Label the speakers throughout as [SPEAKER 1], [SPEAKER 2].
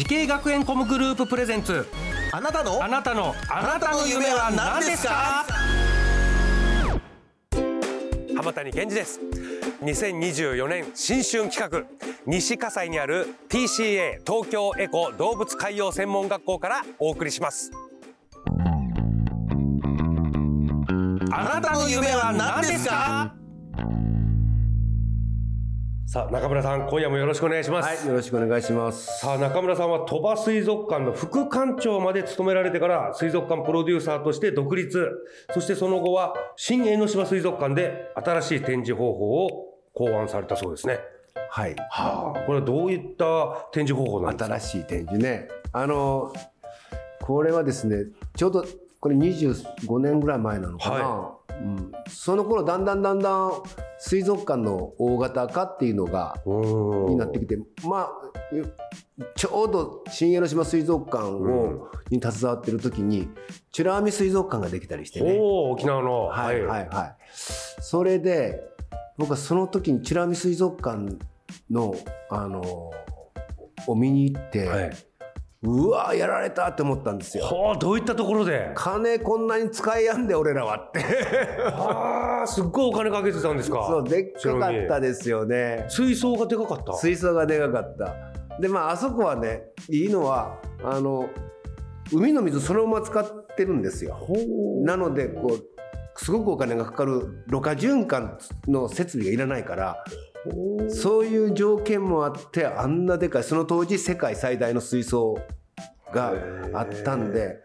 [SPEAKER 1] 滋慶学園 COMグループ presents。
[SPEAKER 2] あなたの？
[SPEAKER 1] あなたのあなたの夢は何ですか？浜谷健二です。2024年新春企画。西葛西にある TCA 東京 ECO動物海洋専門学校からお送りします。あなたの夢は何ですか？さあ中村さん今夜もよろしくお願いします、
[SPEAKER 3] はい、よろしくお願いします。
[SPEAKER 1] さあ中村さんは鳥羽水族館の副館長まで務められてから水族館プロデューサーとして独立そしてその後は新江ノ島水族館で新しい展示方法を考案されたそうですね
[SPEAKER 3] はい。
[SPEAKER 1] はあこれはどういった展示方法なんですか？
[SPEAKER 3] 新しい展示ね。あの、これはですね、ちょうどこれ25年ぐらい前なのかな。
[SPEAKER 1] は
[SPEAKER 3] うん、その頃だんだんだんだん水族館の大型化っていうのがになってきてまあちょうど新江ノ島水族館を、に携わってる時に美ら海水族館ができたりしてね。
[SPEAKER 1] おお沖縄の。
[SPEAKER 3] はいはい。はい。それで僕はその時に美ら海水族館のあのを見に行って、
[SPEAKER 1] はい、
[SPEAKER 3] うわやられたって思ったんですよ。
[SPEAKER 1] はあどういったところで？
[SPEAKER 3] 金こんなに使いやんで俺らはって。
[SPEAKER 1] はあすっごいお金かけてたんですか？
[SPEAKER 3] そうでっかかったですよね。
[SPEAKER 1] 水槽がでかかった？
[SPEAKER 3] 水槽がでかかった。でまああそこはねいいのはあの海の水そのまま使ってるんですよ。なのでこうすごくお金がかかるろ過循環の設備がいらないからそういう条件もあってあんなでかいその当時世界最大の水槽があったんで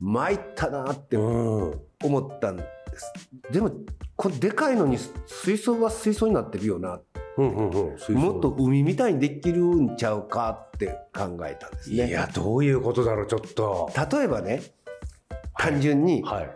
[SPEAKER 3] 参ったなって
[SPEAKER 1] うん
[SPEAKER 3] 思ったんです。でもこれでかいのに水槽は水槽になってるよな。
[SPEAKER 1] うんうんうん
[SPEAKER 3] もっと海みたいにできるんちゃうかって考えたんですね。
[SPEAKER 1] いやどういうことだろうちょっと。
[SPEAKER 3] 例えばね単純に
[SPEAKER 1] はい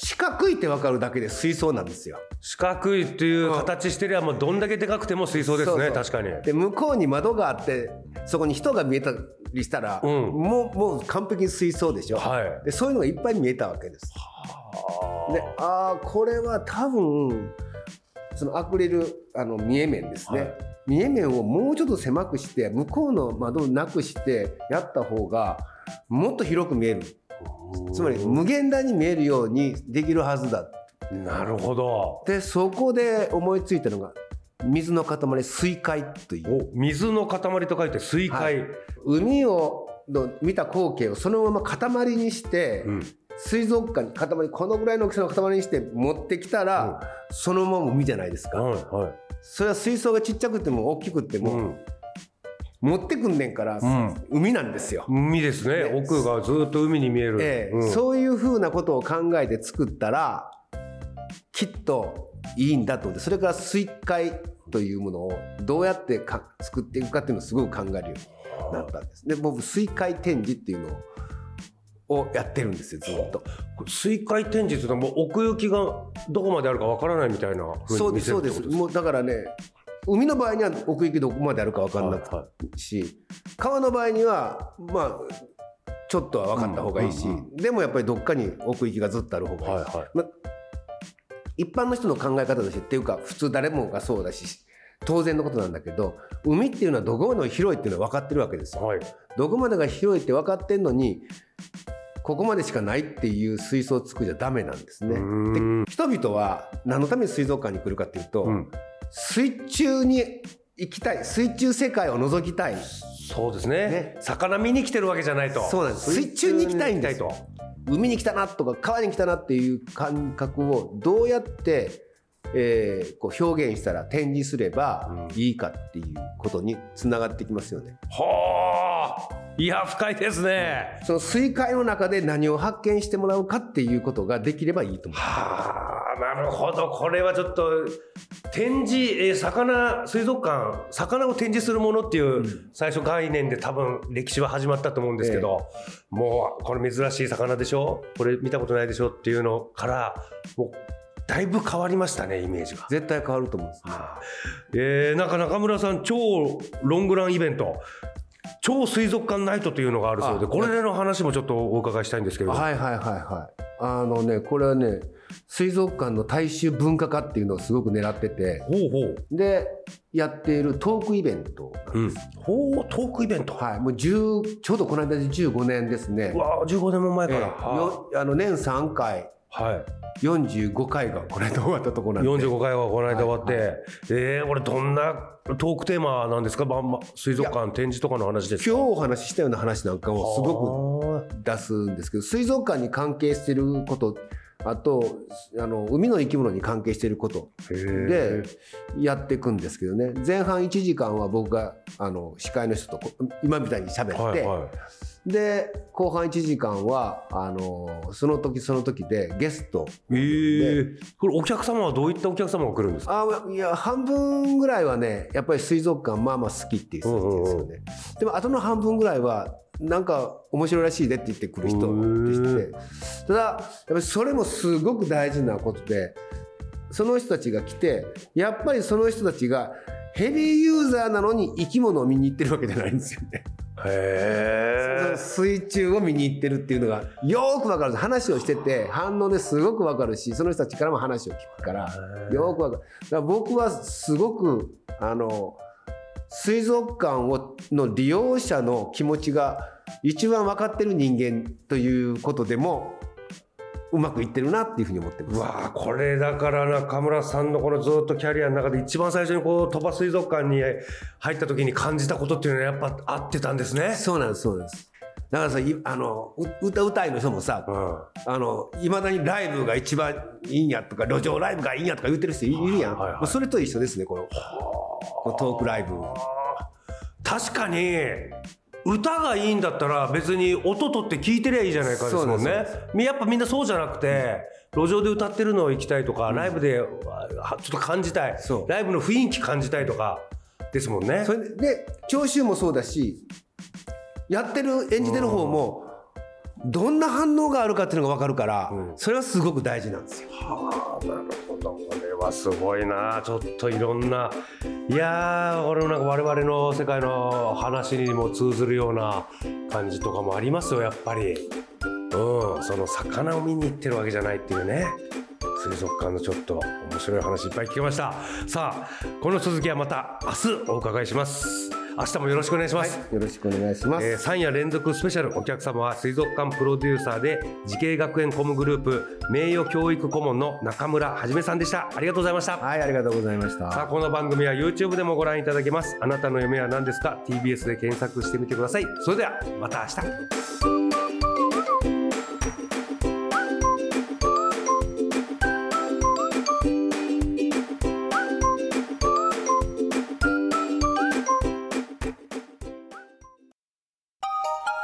[SPEAKER 3] 四角いって分かるだけで水槽なんですよ。
[SPEAKER 1] 四角いっていう形してりゃもうどんだけでかくても水槽ですね
[SPEAKER 3] そうそう。
[SPEAKER 1] 確かに。
[SPEAKER 3] で向こうに窓があってそこに人が見えたりしたら、
[SPEAKER 1] うん。
[SPEAKER 3] もうもう完璧に水槽でしょ、
[SPEAKER 1] はい。
[SPEAKER 3] でそういうのがいっぱい見えたわけです。でああこれは多分そのアクリルあの見え面ですね、
[SPEAKER 1] はい。
[SPEAKER 3] 見え面をもうちょっと狭くして向こうの窓をなくしてやった方がもっと広く見えるつまり無限大に見えるようにできるはずだ。
[SPEAKER 1] なるほど。
[SPEAKER 3] でそこで思いついたのが水の塊水塊という。
[SPEAKER 1] お水の塊と書いて水塊、
[SPEAKER 3] はい。海をの見た光景をそのまま塊にして、
[SPEAKER 1] うん。
[SPEAKER 3] 水族館に塊このぐらいの大きさの塊にして持ってきたら、そのまま海じゃないですか、
[SPEAKER 1] はいはい。
[SPEAKER 3] それは水槽がちっちゃくても大きくても、
[SPEAKER 1] うん
[SPEAKER 3] 持ってくんねんから、
[SPEAKER 1] ん。
[SPEAKER 3] 海なんですよ、
[SPEAKER 1] 海ですね。
[SPEAKER 3] ね
[SPEAKER 1] 奥がずっと海に見える、
[SPEAKER 3] ええ
[SPEAKER 1] うん。
[SPEAKER 3] そういうふうなことを考えて作ったらきっといいんだと思ってそれから水塊というものをどうやってか作っていくかっていうのをすごく考えるようになったんです。で僕水塊展示っていうのをやってるんですよずっと。
[SPEAKER 1] 水塊展示っていうのはもう奥行きがどこまであるかわからないみたいな
[SPEAKER 3] そうですそうです。もうだからね海の場合には奥行きどこまであるか分かんなく
[SPEAKER 1] はいは
[SPEAKER 3] し川の場合にはまあちょっとは分かった方がいいし、でもやっぱりどっかに奥行きがずっとある方がいい、
[SPEAKER 1] はいはい。
[SPEAKER 3] ま一般の人の考え方としてっていうか普通誰もがそうだし当然のことなんだけど海っていうのはどこまでも広いっていうのは分かってるわけですよ。
[SPEAKER 1] はい。
[SPEAKER 3] どこまでが広いって分かってんのにここまでしかないっていう水槽を作りじゃダメなんですね。で人々は何のために水族館に来るかっていうと、
[SPEAKER 1] うん
[SPEAKER 3] 水中に行きたい水中世界を覗きたい。
[SPEAKER 1] そうですね。
[SPEAKER 3] ね。
[SPEAKER 1] 魚見に来てるわけじゃないと。
[SPEAKER 3] そうなんです。水中に行きたいんです
[SPEAKER 1] と。
[SPEAKER 3] 海に来たなとか川に来たなっていう感覚をどうやって、えーこう表現したら展示すればいいかっていうことにつながってきますよね。
[SPEAKER 1] はあいや深いですね。
[SPEAKER 3] その水海の中で何を発見してもらうかっていうことができればいいと思う。
[SPEAKER 1] はあなるほど。これはちょっと展示、えー魚水族館魚を展示するものっていう最初概念で多分歴史は始まったと思うんですけど、もうこれ珍しい魚でしょ？これ見たことないでしょっていうのからもうだいぶ変わりましたねイメージが。
[SPEAKER 3] 絶対変わると思うんですね
[SPEAKER 1] えー、なんか中村さん超ロングランイベント。超水族館ナイトというのがあるそうで
[SPEAKER 3] あ
[SPEAKER 1] これの話もちょっとお伺いしたいんですけれども、
[SPEAKER 3] はいはいはいはいあのねこれはね水族館の大衆文化化っていうのをすごく狙っててでやっているトークイベント。
[SPEAKER 1] うん、ほうトークイベント、
[SPEAKER 3] はいもう10ちょうどこの間で15年ですね。
[SPEAKER 1] うわあ15年も前
[SPEAKER 3] ええ
[SPEAKER 1] から、は
[SPEAKER 3] よあの年3回。
[SPEAKER 1] いはい。
[SPEAKER 3] 45回がこの間終わったところなんで。
[SPEAKER 1] 45回はこの間終わって、
[SPEAKER 3] はい
[SPEAKER 1] えー、これどんなトークテーマなんですか？まんま水族館展示とかの話ですか？
[SPEAKER 3] 今日お話ししたような話なんかをすごく
[SPEAKER 1] く
[SPEAKER 3] 出すんですけど水族館に関係してることあとあの海の生き物に関係していることでやっていくんですけどね。前半1時間は僕があの司会の人とこ今みたいに喋って、
[SPEAKER 1] はいはい
[SPEAKER 3] で後半1時間はあのその時その時でゲスト。
[SPEAKER 1] え。ー、これお客様はどういったお客様が来るんですか？
[SPEAKER 3] あいや半分ぐらいはねやっぱり水族館まあまあ好きっていう人たちですよね、でもあとの半分ぐらいはなんか面白いらしいでって言ってくる人で。してただやっぱりそれもすごく大事なことでその人たちが来てやっぱりその人たちがヘビーユーザーなのに生き物を見に行ってるわけじゃないんですよね。
[SPEAKER 1] へえ
[SPEAKER 3] 水中を見に行ってるっていうのがよーくわかる話をしてて反応ですごくわかるしその人たちからも話を聞くからよーくわかる。だから僕はすごくあの水族館をの利用者の気持ちが一番分かってる人間ということでもうまくいってるなっていうふうに思ってます。
[SPEAKER 1] うわあこれだから中村さんのこのずっとキャリアの中で一番最初にこう鳥羽水族館に入った時に感じたことっていうのはやっぱ合ってたんですね。
[SPEAKER 3] そうなんですそうです。だからさいあのう歌うたいの人もさ、いまだにライブが一番いいんやとか路上ライブがいいんやとか言ってる人いるやん、
[SPEAKER 1] はいはい
[SPEAKER 3] まあそれと一緒ですねこのこのトークライブ。
[SPEAKER 1] 確かに歌がいいんだったら別に音取って聞いてりゃいいじゃないかですもんね。やっぱみんなそうじゃなくて路上で歌ってるのを行きたいとか、ライブであちょっと感じたい。ライブの雰囲気感じたいとかですもんね。
[SPEAKER 3] それでで聴衆もそうだしやってる演じてる方もどんな反応があるかっていうのが分かるから、それはすごく大事なんですよ。
[SPEAKER 1] あなるほどはすごいな。ちょっといろんな。いやー俺もなんか我々の世界の話にも通ずるような感じとかもありますよやっぱり。うんその魚を見に行ってるわけじゃないっていうね。水族館のちょっと面白い話いっぱい聞けました。さあこの続きはまた明日お伺いします。明日もよろしくお願いします、
[SPEAKER 3] よろしくお願いします。
[SPEAKER 1] えー、3夜連続スペシャルお客様は水族館プロデューサーで滋慶学園 COMグループ名誉教育顧問の中村はじめさんでした。ありがとうございました。
[SPEAKER 3] はい、ありがとうございました。
[SPEAKER 1] さあこの番組は YouTube でもご覧いただけます。あなたの夢は何ですか？TBS で検索してみてください。それではまた明日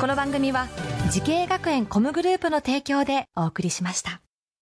[SPEAKER 4] この番組は慈恵学園コムグループの提供でお送りしました。